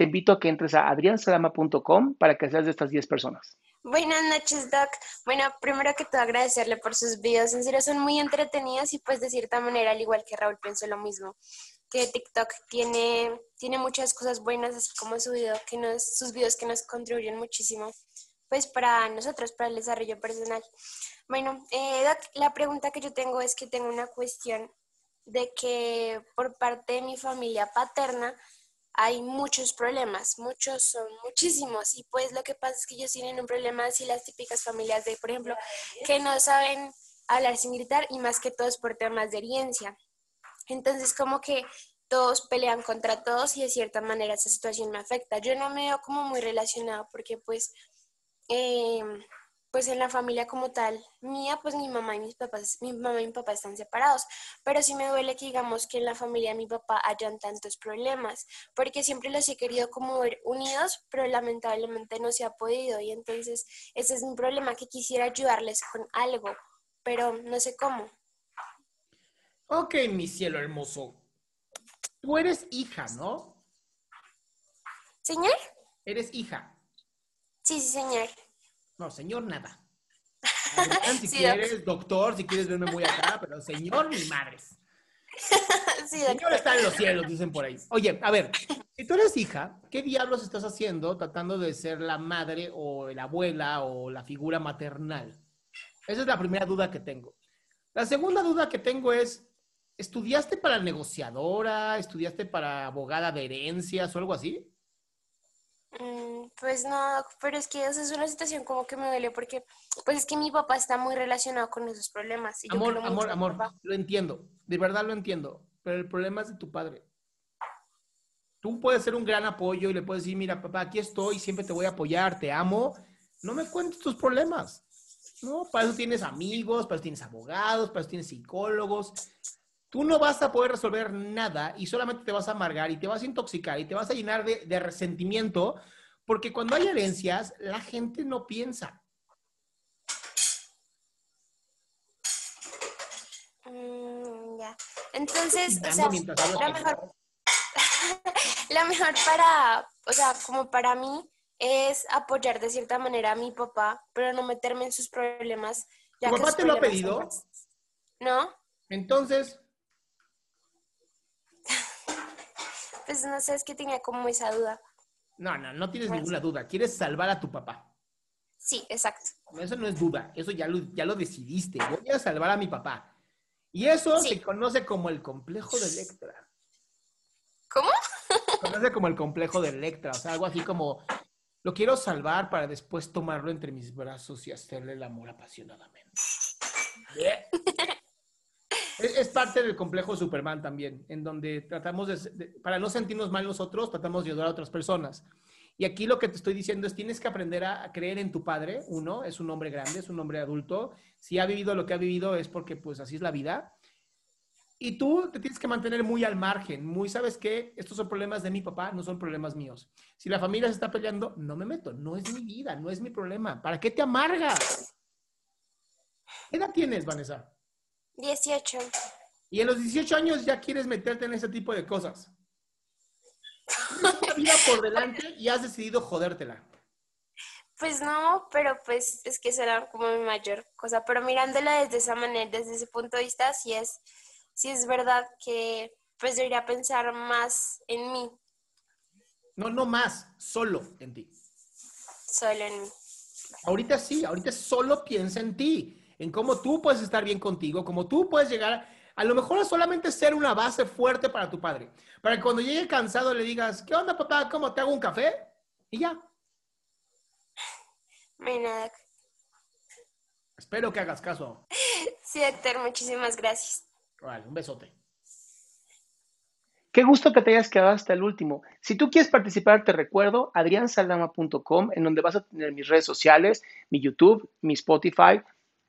te invito a que entres a adriansalama.com para que seas de estas 10 personas. Buenas noches, Doc. Bueno, primero que todo agradecerle por sus videos. En serio, son muy entretenidos y pues de cierta manera, al igual que Raúl, pienso lo mismo. Que TikTok tiene, tiene muchas cosas buenas, así como su video que nos, sus videos que nos contribuyen muchísimo, pues para nosotros, para el desarrollo personal. Bueno, eh, Doc, la pregunta que yo tengo es que tengo una cuestión de que por parte de mi familia paterna, hay muchos problemas, muchos son muchísimos y pues lo que pasa es que ellos tienen un problema así las típicas familias de, por ejemplo, que no saben hablar sin gritar y más que todo es por temas de herencia. Entonces como que todos pelean contra todos y de cierta manera esa situación me afecta. Yo no me veo como muy relacionado porque pues eh, pues en la familia como tal mía, pues mi mamá y mis papás, mi mamá y mi papá están separados, pero sí me duele que digamos que en la familia de mi papá hayan tantos problemas, porque siempre los he querido como ver unidos, pero lamentablemente no se ha podido y entonces ese es mi problema, que quisiera ayudarles con algo, pero no sé cómo. Ok, mi cielo hermoso. Tú eres hija, ¿no? ¿Señor? Eres hija. Sí, sí, señor. No, señor, nada. si quieres, doctor, si quieres verme muy acá, pero señor, mi madre. señor está en los cielos, dicen por ahí. Oye, a ver, si tú eres hija, ¿qué diablos estás haciendo tratando de ser la madre o la abuela o la figura maternal? Esa es la primera duda que tengo. La segunda duda que tengo es, ¿estudiaste para negociadora? ¿Estudiaste para abogada de herencias o algo así? Mm, pues no, pero es que esa es una situación como que me duele porque, pues es que mi papá está muy relacionado con esos problemas. amor, amor, amor, lo entiendo, de verdad lo entiendo, pero el problema es de tu padre. Tú puedes ser un gran apoyo y le puedes decir, mira, papá, aquí estoy, siempre te voy a apoyar, te amo. No me cuentes tus problemas. No, para eso tienes amigos, para eso tienes abogados, para eso tienes psicólogos. Tú no vas a poder resolver nada y solamente te vas a amargar y te vas a intoxicar y te vas a llenar de, resentimiento, porque cuando hay herencias, la gente no piensa. Mm, ya. Entonces, o sea, la mejor, la mejor para, o sea, como para mí, es apoyar de cierta manera a mi papá, pero no meterme en sus problemas. ¿Tu papá te lo ha pedido? No. Entonces, pues no sé, es que tenía como esa duda. No, no, no tienes ninguna duda. Quieres salvar a tu papá. Sí, exacto. Eso no es duda, eso ya lo, ya lo decidiste. Voy a salvar a mi papá. Y eso se conoce como el complejo de Electra. ¿Cómo? Se conoce como el complejo de Electra, o sea, algo así como lo quiero salvar para después tomarlo entre mis brazos y hacerle el amor apasionadamente. Es, parte del complejo Superman también, en donde tratamos de, para no sentirnos mal nosotros, tratamos de ayudar a otras personas. Y aquí lo que te estoy diciendo es, tienes que aprender a, creer en tu padre. Uno, es un hombre grande, es un hombre adulto. Si ha vivido lo que ha vivido es porque pues así es la vida. Y tú te tienes que mantener muy al margen, muy, ¿sabes qué? Estos son problemas de mi papá, no son problemas míos. Si la familia se está peleando, no me meto, no es mi vida, no es mi problema. ¿Para qué te amargas? ¿Qué edad tienes, Vanessa? 18. Y en los 18 años ya quieres meterte en ese tipo de cosas. Una vida por delante y has decidido jodértela. Pues no, pero pues es que será como mi mayor cosa. Pero mirándola desde esa manera, desde ese punto de vista, sí es sí es verdad que pues debería pensar más en mí. No, no más, solo en ti. Solo en mí. Ahorita sí, ahorita solo piensa en ti, en cómo tú puedes estar bien contigo, cómo tú puedes llegar, a lo mejor solamente ser una base fuerte para tu padre, para que cuando llegue cansado le digas, ¿qué onda papá? ¿Cómo te hago un café? Y ya. Nada. Espero que hagas caso. Sí, Héctor, muchísimas gracias. Vale, un besote. Qué gusto que te hayas quedado hasta el último. Si tú quieres participar, te recuerdo adriansaldama.com, en donde vas a tener mis redes sociales, mi YouTube, mi Spotify,